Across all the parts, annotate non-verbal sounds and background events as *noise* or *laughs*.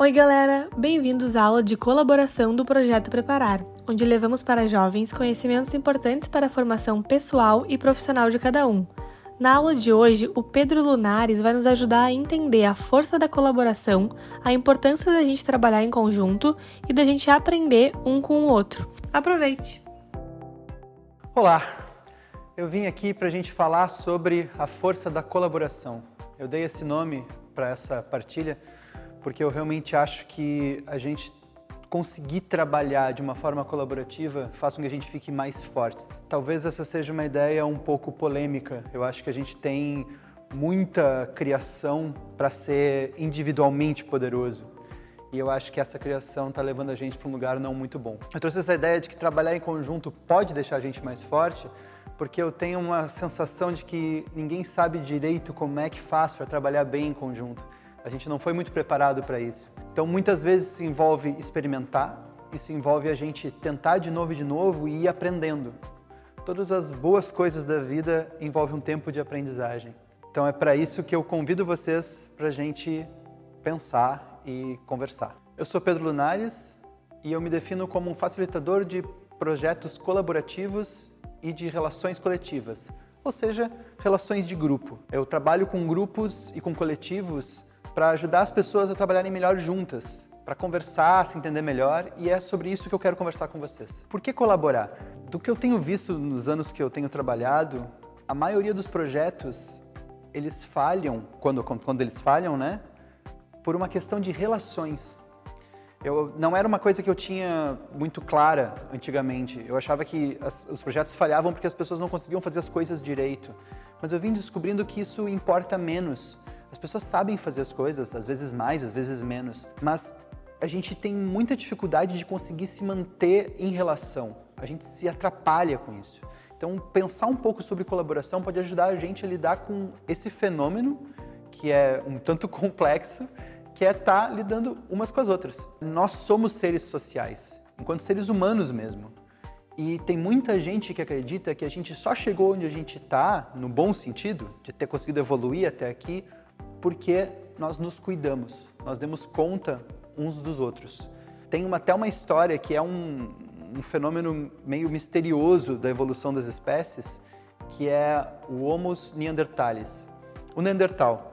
Oi, galera! Bem-vindos à aula de colaboração do Projeto Preparar, onde levamos para jovens conhecimentos importantes para a formação pessoal e profissional de cada um. Na aula de hoje, o Pedro Lunares vai nos ajudar a entender a força da colaboração, a importância da gente trabalhar em conjunto e da gente aprender um com o outro. Aproveite! Olá! Eu vim aqui para a gente falar sobre a força da colaboração. Eu dei esse nome para essa partilha porque eu realmente acho que a gente conseguir trabalhar de uma forma colaborativa faz com que a gente fique mais fortes. Talvez essa seja uma ideia um pouco polêmica. Eu acho que a gente tem muita criação para ser individualmente poderoso. E eu acho que essa criação está levando a gente para um lugar não muito bom. Eu trouxe essa ideia de que trabalhar em conjunto pode deixar a gente mais forte, porque eu tenho uma sensação de que ninguém sabe direito como é que faz para trabalhar bem em conjunto. A gente não foi muito preparado para isso. Então, muitas vezes isso envolve experimentar, isso envolve a gente tentar de novo e de novo e ir aprendendo. Todas as boas coisas da vida envolvem um tempo de aprendizagem. Então, é para isso que eu convido vocês para a gente pensar e conversar. Eu sou Pedro Lunares e eu me defino como um facilitador de projetos colaborativos e de relações coletivas, ou seja, relações de grupo. Eu trabalho com grupos e com coletivos para ajudar as pessoas a trabalharem melhor juntas, para conversar, se entender melhor, e é sobre isso que eu quero conversar com vocês. Por que colaborar? Do que eu tenho visto nos anos que eu tenho trabalhado, a maioria dos projetos eles falham, quando, quando eles falham, né? Por uma questão de relações. Eu, não era uma coisa que eu tinha muito clara antigamente. Eu achava que as, os projetos falhavam porque as pessoas não conseguiam fazer as coisas direito. Mas eu vim descobrindo que isso importa menos. As pessoas sabem fazer as coisas, às vezes mais, às vezes menos, mas a gente tem muita dificuldade de conseguir se manter em relação. A gente se atrapalha com isso. Então, pensar um pouco sobre colaboração pode ajudar a gente a lidar com esse fenômeno que é um tanto *laughs* complexo, que é estar tá lidando umas com as outras. Nós somos seres sociais, enquanto seres humanos mesmo. E tem muita gente que acredita que a gente só chegou onde a gente está, no bom sentido, de ter conseguido evoluir até aqui, porque nós nos cuidamos, nós demos conta uns dos outros. Tem uma, até uma história que é um, um fenômeno meio misterioso da evolução das espécies, que é o Homo neanderthalis, o Neandertal.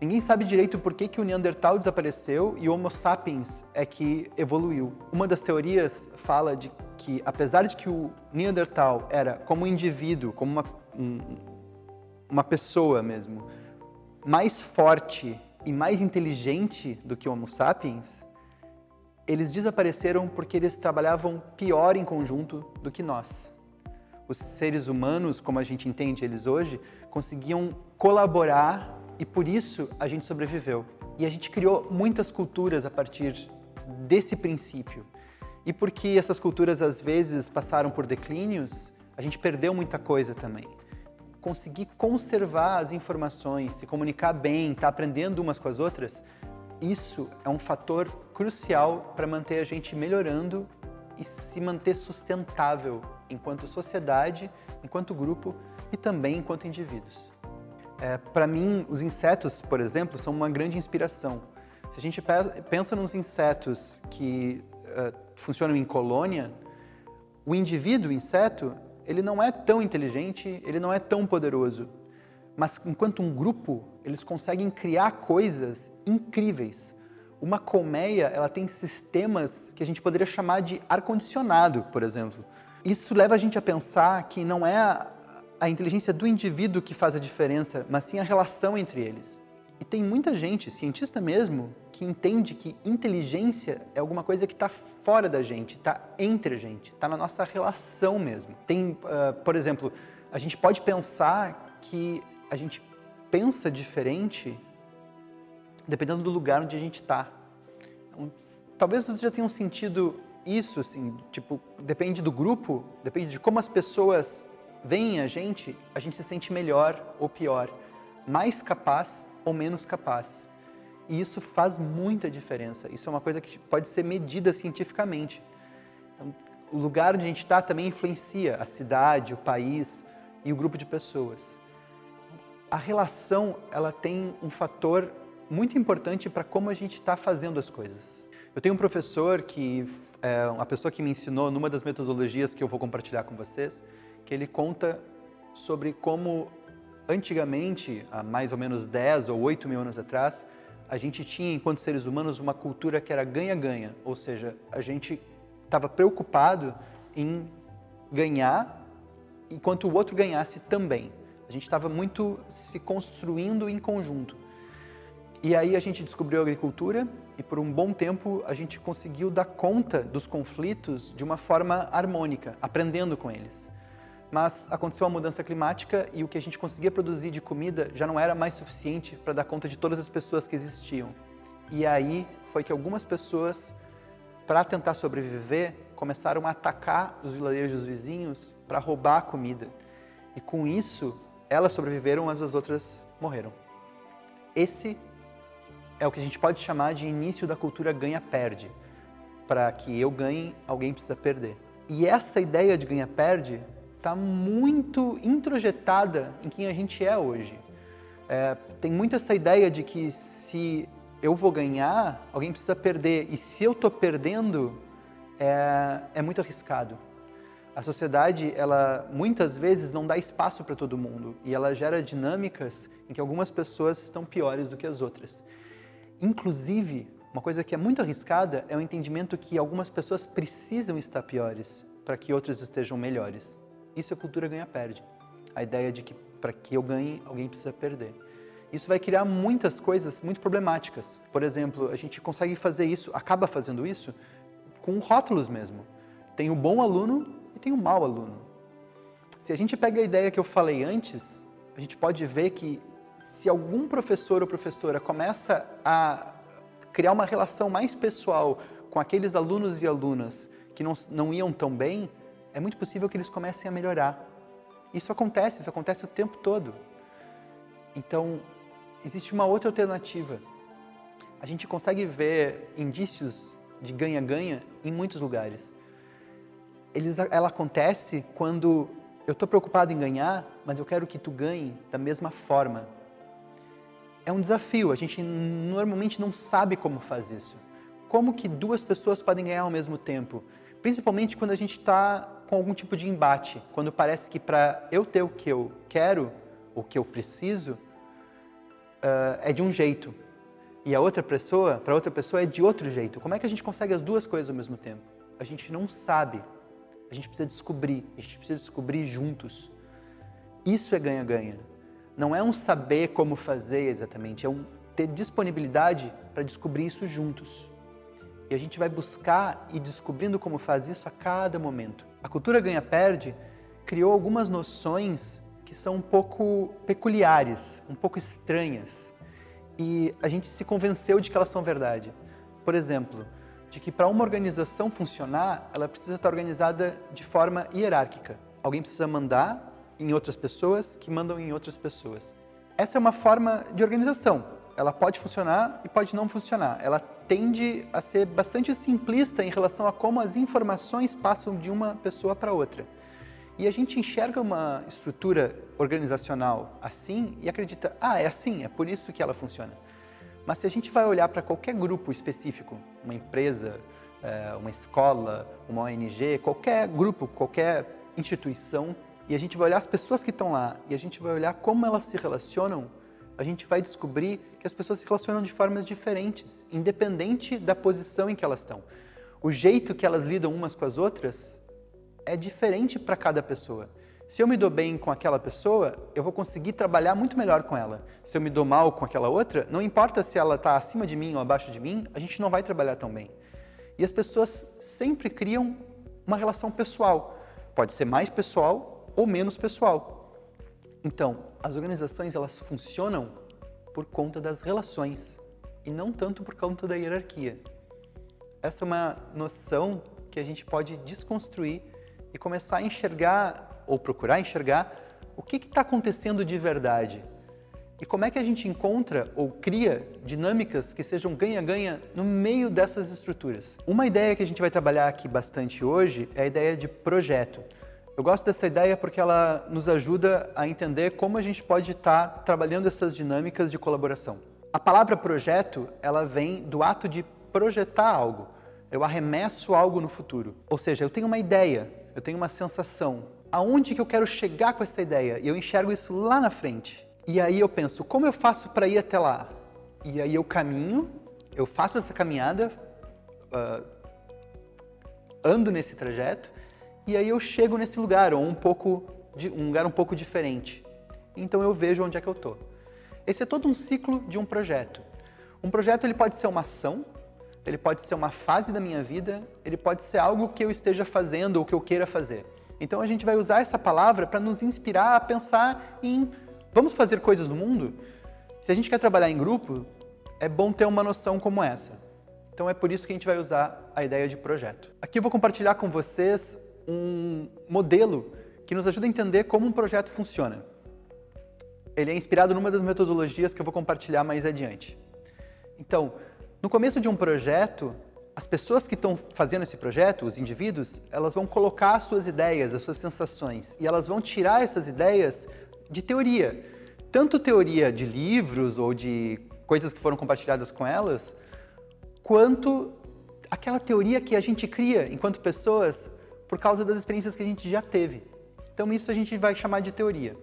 Ninguém sabe direito por que, que o Neandertal desapareceu e o Homo sapiens é que evoluiu. Uma das teorias fala de que, apesar de que o Neandertal era como um indivíduo, como uma, um, uma pessoa mesmo, mais forte e mais inteligente do que o Homo sapiens, eles desapareceram porque eles trabalhavam pior em conjunto do que nós. Os seres humanos, como a gente entende eles hoje, conseguiam colaborar e por isso a gente sobreviveu. E a gente criou muitas culturas a partir desse princípio. E porque essas culturas às vezes passaram por declínios, a gente perdeu muita coisa também conseguir conservar as informações, se comunicar bem, estar tá aprendendo umas com as outras, isso é um fator crucial para manter a gente melhorando e se manter sustentável enquanto sociedade, enquanto grupo e também enquanto indivíduos. É, para mim, os insetos, por exemplo, são uma grande inspiração. Se a gente pensa nos insetos que uh, funcionam em colônia, o indivíduo, o inseto, ele não é tão inteligente, ele não é tão poderoso. Mas enquanto um grupo, eles conseguem criar coisas incríveis. Uma colmeia, ela tem sistemas que a gente poderia chamar de ar-condicionado, por exemplo. Isso leva a gente a pensar que não é a, a inteligência do indivíduo que faz a diferença, mas sim a relação entre eles. E tem muita gente, cientista mesmo, que entende que inteligência é alguma coisa que está fora da gente, está entre a gente, está na nossa relação mesmo. Tem, uh, por exemplo, a gente pode pensar que a gente pensa diferente dependendo do lugar onde a gente está. Então, talvez vocês já tenham sentido isso, assim, tipo, depende do grupo, depende de como as pessoas veem a gente, a gente se sente melhor ou pior, mais capaz ou menos capaz. E isso faz muita diferença. Isso é uma coisa que pode ser medida cientificamente. Então, o lugar onde a gente está também influencia a cidade, o país e o grupo de pessoas. A relação ela tem um fator muito importante para como a gente está fazendo as coisas. Eu tenho um professor que é uma pessoa que me ensinou numa das metodologias que eu vou compartilhar com vocês, que ele conta sobre como antigamente, há mais ou menos 10 ou 8 mil anos atrás, a gente tinha, enquanto seres humanos, uma cultura que era ganha-ganha, ou seja, a gente estava preocupado em ganhar enquanto o outro ganhasse também. A gente estava muito se construindo em conjunto. E aí a gente descobriu a agricultura e por um bom tempo a gente conseguiu dar conta dos conflitos de uma forma harmônica, aprendendo com eles. Mas aconteceu a mudança climática e o que a gente conseguia produzir de comida já não era mais suficiente para dar conta de todas as pessoas que existiam. E aí foi que algumas pessoas, para tentar sobreviver, começaram a atacar os vilarejos vizinhos para roubar a comida. E com isso, elas sobreviveram, mas as outras morreram. Esse é o que a gente pode chamar de início da cultura ganha-perde. Para que eu ganhe, alguém precisa perder. E essa ideia de ganha-perde está muito introjetada em quem a gente é hoje. É, tem muito essa ideia de que se eu vou ganhar, alguém precisa perder. E se eu estou perdendo, é, é muito arriscado. A sociedade, ela muitas vezes não dá espaço para todo mundo e ela gera dinâmicas em que algumas pessoas estão piores do que as outras. Inclusive, uma coisa que é muito arriscada é o entendimento que algumas pessoas precisam estar piores para que outras estejam melhores. Isso a cultura ganha-perde. A ideia de que para que eu ganhe, alguém precisa perder. Isso vai criar muitas coisas muito problemáticas. Por exemplo, a gente consegue fazer isso, acaba fazendo isso, com rótulos mesmo. Tem o bom aluno e tem o mau aluno. Se a gente pega a ideia que eu falei antes, a gente pode ver que se algum professor ou professora começa a criar uma relação mais pessoal com aqueles alunos e alunas que não, não iam tão bem, é muito possível que eles comecem a melhorar. Isso acontece, isso acontece o tempo todo. Então, existe uma outra alternativa. A gente consegue ver indícios de ganha-ganha em muitos lugares. Eles, ela acontece quando eu estou preocupado em ganhar, mas eu quero que tu ganhe da mesma forma é um desafio. A gente normalmente não sabe como faz isso. Como que duas pessoas podem ganhar ao mesmo tempo? Principalmente quando a gente está com algum tipo de embate, quando parece que para eu ter o que eu quero, o que eu preciso, uh, é de um jeito e a outra pessoa, para outra pessoa é de outro jeito. Como é que a gente consegue as duas coisas ao mesmo tempo? A gente não sabe. A gente precisa descobrir. A gente precisa descobrir juntos. Isso é ganha-ganha não é um saber como fazer exatamente, é um ter disponibilidade para descobrir isso juntos. E a gente vai buscar e descobrindo como faz isso a cada momento. A cultura ganha-perde criou algumas noções que são um pouco peculiares, um pouco estranhas. E a gente se convenceu de que elas são verdade. Por exemplo, de que para uma organização funcionar, ela precisa estar organizada de forma hierárquica. Alguém precisa mandar em outras pessoas que mandam em outras pessoas. Essa é uma forma de organização. Ela pode funcionar e pode não funcionar. Ela tende a ser bastante simplista em relação a como as informações passam de uma pessoa para outra. E a gente enxerga uma estrutura organizacional assim e acredita, ah, é assim, é por isso que ela funciona. Mas se a gente vai olhar para qualquer grupo específico, uma empresa, eh, uma escola, uma ONG, qualquer grupo, qualquer instituição, e a gente vai olhar as pessoas que estão lá e a gente vai olhar como elas se relacionam, a gente vai descobrir que as pessoas se relacionam de formas diferentes, independente da posição em que elas estão. O jeito que elas lidam umas com as outras é diferente para cada pessoa. Se eu me dou bem com aquela pessoa, eu vou conseguir trabalhar muito melhor com ela. Se eu me dou mal com aquela outra, não importa se ela está acima de mim ou abaixo de mim, a gente não vai trabalhar tão bem. E as pessoas sempre criam uma relação pessoal. Pode ser mais pessoal ou menos pessoal. Então, as organizações elas funcionam por conta das relações e não tanto por conta da hierarquia. Essa é uma noção que a gente pode desconstruir e começar a enxergar ou procurar enxergar o que está acontecendo de verdade e como é que a gente encontra ou cria dinâmicas que sejam ganha-ganha no meio dessas estruturas. Uma ideia que a gente vai trabalhar aqui bastante hoje é a ideia de projeto. Eu gosto dessa ideia porque ela nos ajuda a entender como a gente pode estar trabalhando essas dinâmicas de colaboração. A palavra projeto, ela vem do ato de projetar algo. Eu arremesso algo no futuro. Ou seja, eu tenho uma ideia, eu tenho uma sensação. Aonde que eu quero chegar com essa ideia? E eu enxergo isso lá na frente. E aí eu penso, como eu faço para ir até lá? E aí eu caminho, eu faço essa caminhada, uh, ando nesse trajeto, e aí eu chego nesse lugar, ou um pouco de, um lugar um pouco diferente. Então eu vejo onde é que eu estou. Esse é todo um ciclo de um projeto. Um projeto ele pode ser uma ação, ele pode ser uma fase da minha vida, ele pode ser algo que eu esteja fazendo ou que eu queira fazer. Então a gente vai usar essa palavra para nos inspirar a pensar em vamos fazer coisas no mundo? Se a gente quer trabalhar em grupo, é bom ter uma noção como essa. Então é por isso que a gente vai usar a ideia de projeto. Aqui eu vou compartilhar com vocês um modelo que nos ajuda a entender como um projeto funciona ele é inspirado numa das metodologias que eu vou compartilhar mais adiante. Então, no começo de um projeto, as pessoas que estão fazendo esse projeto, os indivíduos, elas vão colocar as suas ideias, as suas sensações, e elas vão tirar essas ideias de teoria. Tanto teoria de livros ou de coisas que foram compartilhadas com elas, quanto aquela teoria que a gente cria enquanto pessoas por causa das experiências que a gente já teve. Então, isso a gente vai chamar de teoria.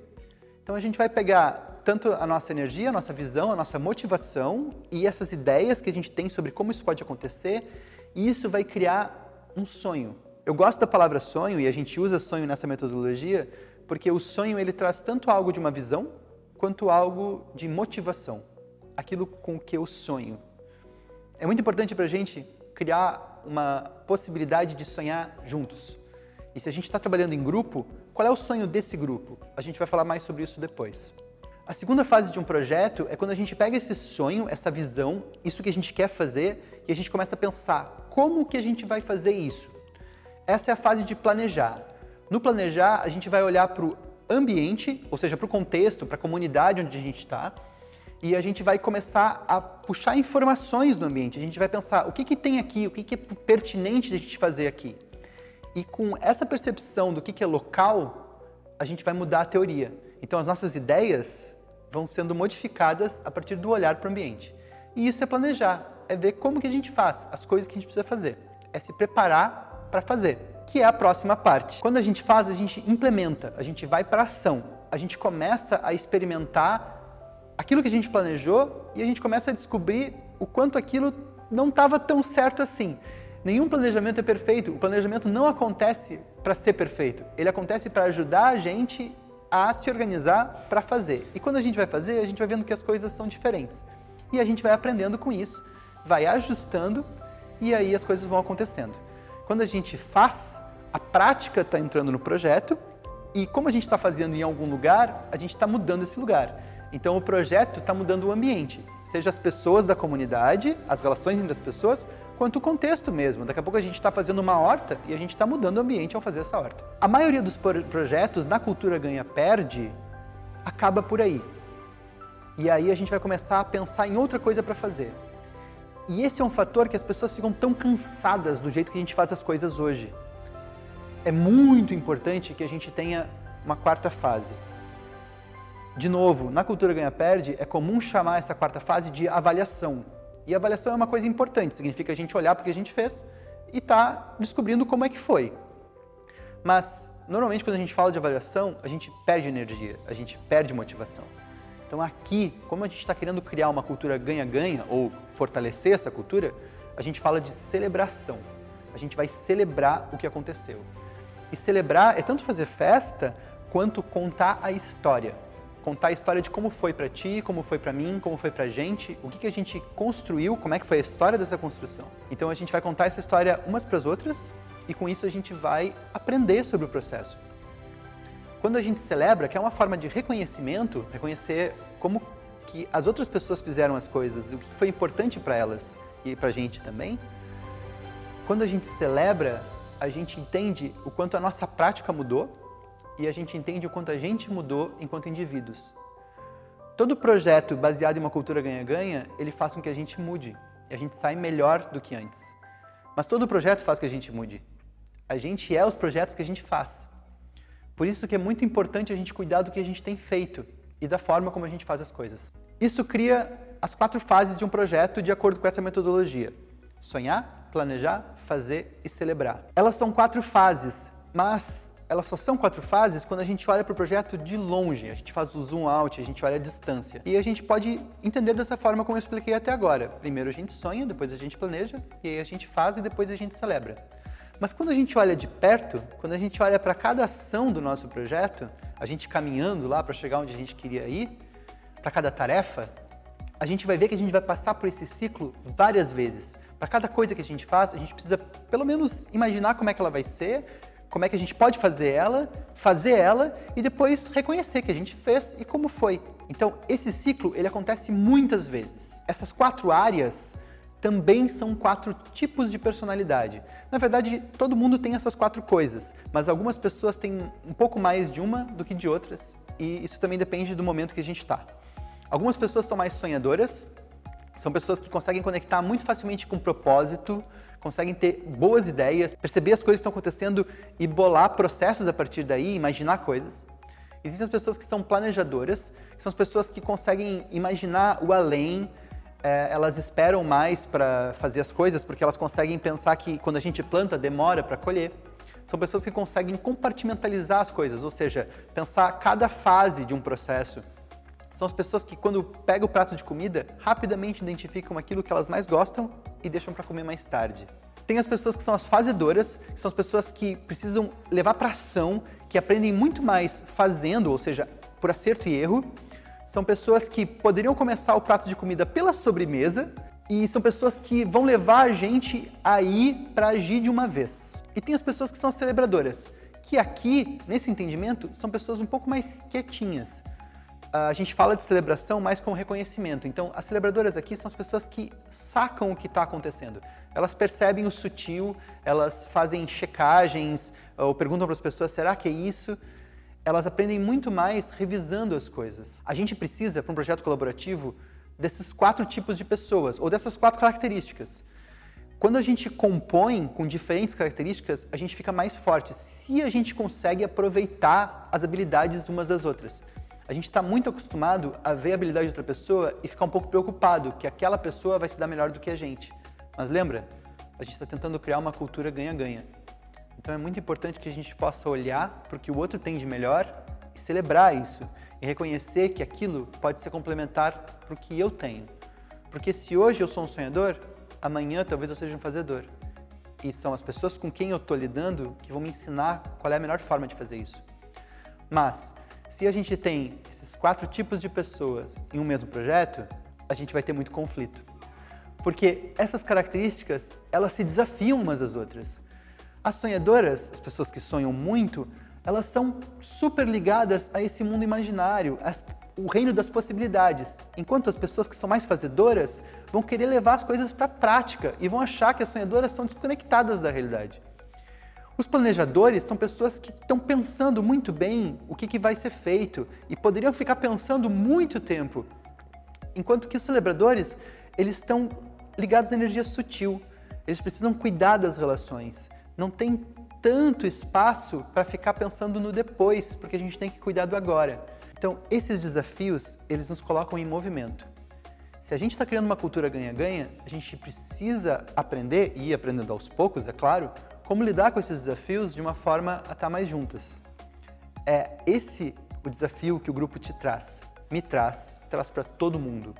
Então a gente vai pegar tanto a nossa energia, a nossa visão, a nossa motivação e essas ideias que a gente tem sobre como isso pode acontecer, e isso vai criar um sonho. Eu gosto da palavra sonho e a gente usa sonho nessa metodologia porque o sonho ele traz tanto algo de uma visão quanto algo de motivação, aquilo com que eu sonho. É muito importante para a gente criar uma possibilidade de sonhar juntos. E se a gente está trabalhando em grupo, qual é o sonho desse grupo? A gente vai falar mais sobre isso depois. A segunda fase de um projeto é quando a gente pega esse sonho, essa visão, isso que a gente quer fazer, e a gente começa a pensar como que a gente vai fazer isso. Essa é a fase de planejar. No planejar, a gente vai olhar para o ambiente, ou seja, para o contexto, para a comunidade onde a gente está, e a gente vai começar a puxar informações do ambiente. A gente vai pensar o que, que tem aqui, o que, que é pertinente de a gente fazer aqui. E com essa percepção do que é local, a gente vai mudar a teoria. Então as nossas ideias vão sendo modificadas a partir do olhar para o ambiente. E isso é planejar, é ver como que a gente faz, as coisas que a gente precisa fazer. É se preparar para fazer, que é a próxima parte. Quando a gente faz, a gente implementa, a gente vai para ação. A gente começa a experimentar aquilo que a gente planejou e a gente começa a descobrir o quanto aquilo não estava tão certo assim. Nenhum planejamento é perfeito. O planejamento não acontece para ser perfeito. Ele acontece para ajudar a gente a se organizar para fazer. E quando a gente vai fazer, a gente vai vendo que as coisas são diferentes. E a gente vai aprendendo com isso, vai ajustando e aí as coisas vão acontecendo. Quando a gente faz, a prática está entrando no projeto e como a gente está fazendo em algum lugar, a gente está mudando esse lugar. Então o projeto está mudando o ambiente, seja as pessoas da comunidade, as relações entre as pessoas, quanto o contexto mesmo. Daqui a pouco a gente está fazendo uma horta e a gente está mudando o ambiente ao fazer essa horta. A maioria dos projetos na cultura ganha-perde acaba por aí. E aí a gente vai começar a pensar em outra coisa para fazer. E esse é um fator que as pessoas ficam tão cansadas do jeito que a gente faz as coisas hoje. É muito importante que a gente tenha uma quarta fase. De novo, na cultura ganha-perde, é comum chamar essa quarta fase de avaliação. E avaliação é uma coisa importante, significa a gente olhar para o que a gente fez e tá descobrindo como é que foi. Mas, normalmente, quando a gente fala de avaliação, a gente perde energia, a gente perde motivação. Então, aqui, como a gente está querendo criar uma cultura ganha-ganha, ou fortalecer essa cultura, a gente fala de celebração. A gente vai celebrar o que aconteceu. E celebrar é tanto fazer festa, quanto contar a história contar a história de como foi para ti, como foi para mim, como foi pra gente, o que, que a gente construiu, como é que foi a história dessa construção. Então a gente vai contar essa história umas para as outras e com isso a gente vai aprender sobre o processo. Quando a gente celebra, que é uma forma de reconhecimento, reconhecer como que as outras pessoas fizeram as coisas, o que foi importante para elas e para a gente também. Quando a gente celebra, a gente entende o quanto a nossa prática mudou e a gente entende o quanto a gente mudou enquanto indivíduos. Todo projeto baseado em uma cultura ganha-ganha, ele faz com que a gente mude e a gente sai melhor do que antes. Mas todo projeto faz que a gente mude. A gente é os projetos que a gente faz. Por isso que é muito importante a gente cuidar do que a gente tem feito e da forma como a gente faz as coisas. Isso cria as quatro fases de um projeto de acordo com essa metodologia: sonhar, planejar, fazer e celebrar. Elas são quatro fases, mas elas só são quatro fases quando a gente olha para o projeto de longe, a gente faz o zoom out, a gente olha a distância. E a gente pode entender dessa forma como eu expliquei até agora. Primeiro a gente sonha, depois a gente planeja, e aí a gente faz e depois a gente celebra. Mas quando a gente olha de perto, quando a gente olha para cada ação do nosso projeto, a gente caminhando lá para chegar onde a gente queria ir, para cada tarefa, a gente vai ver que a gente vai passar por esse ciclo várias vezes. Para cada coisa que a gente faz, a gente precisa pelo menos imaginar como é que ela vai ser, como é que a gente pode fazer ela, fazer ela e depois reconhecer que a gente fez e como foi. Então, esse ciclo ele acontece muitas vezes. Essas quatro áreas também são quatro tipos de personalidade. Na verdade, todo mundo tem essas quatro coisas, mas algumas pessoas têm um pouco mais de uma do que de outras, e isso também depende do momento que a gente está. Algumas pessoas são mais sonhadoras, são pessoas que conseguem conectar muito facilmente com propósito, conseguem ter boas ideias, perceber as coisas que estão acontecendo e bolar processos a partir daí, imaginar coisas. Existem as pessoas que são planejadoras, que são as pessoas que conseguem imaginar o além, é, elas esperam mais para fazer as coisas, porque elas conseguem pensar que quando a gente planta, demora para colher. São pessoas que conseguem compartimentalizar as coisas, ou seja, pensar cada fase de um processo. São as pessoas que, quando pegam o prato de comida, rapidamente identificam aquilo que elas mais gostam e deixam para comer mais tarde. Tem as pessoas que são as fazedoras, que são as pessoas que precisam levar para ação, que aprendem muito mais fazendo, ou seja, por acerto e erro. São pessoas que poderiam começar o prato de comida pela sobremesa e são pessoas que vão levar a gente a ir para agir de uma vez. E tem as pessoas que são as celebradoras, que aqui, nesse entendimento, são pessoas um pouco mais quietinhas, a gente fala de celebração mais com reconhecimento. Então, as celebradoras aqui são as pessoas que sacam o que está acontecendo. Elas percebem o sutil, elas fazem checagens ou perguntam para as pessoas: será que é isso? Elas aprendem muito mais revisando as coisas. A gente precisa, para um projeto colaborativo, desses quatro tipos de pessoas ou dessas quatro características. Quando a gente compõe com diferentes características, a gente fica mais forte se a gente consegue aproveitar as habilidades umas das outras. A gente está muito acostumado a ver a habilidade de outra pessoa e ficar um pouco preocupado que aquela pessoa vai se dar melhor do que a gente. Mas lembra, a gente está tentando criar uma cultura ganha-ganha. Então é muito importante que a gente possa olhar para o que o outro tem de melhor e celebrar isso e reconhecer que aquilo pode ser complementar para o que eu tenho. Porque se hoje eu sou um sonhador, amanhã talvez eu seja um fazedor. E são as pessoas com quem eu estou lidando que vão me ensinar qual é a melhor forma de fazer isso. Mas se a gente tem esses quatro tipos de pessoas em um mesmo projeto, a gente vai ter muito conflito. Porque essas características, elas se desafiam umas às outras. As sonhadoras, as pessoas que sonham muito, elas são super ligadas a esse mundo imaginário, as, o reino das possibilidades. Enquanto as pessoas que são mais fazedoras vão querer levar as coisas para a prática e vão achar que as sonhadoras são desconectadas da realidade. Os planejadores são pessoas que estão pensando muito bem o que, que vai ser feito e poderiam ficar pensando muito tempo. Enquanto que os celebradores, eles estão ligados à energia sutil. Eles precisam cuidar das relações. Não tem tanto espaço para ficar pensando no depois, porque a gente tem que cuidar do agora. Então, esses desafios, eles nos colocam em movimento. Se a gente está criando uma cultura ganha-ganha, a gente precisa aprender, e ir aprendendo aos poucos, é claro, como lidar com esses desafios de uma forma a estar mais juntas. É esse o desafio que o grupo te traz, me traz, traz para todo mundo.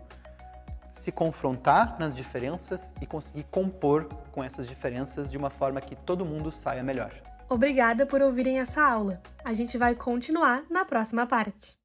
Se confrontar nas diferenças e conseguir compor com essas diferenças de uma forma que todo mundo saia melhor. Obrigada por ouvirem essa aula. A gente vai continuar na próxima parte.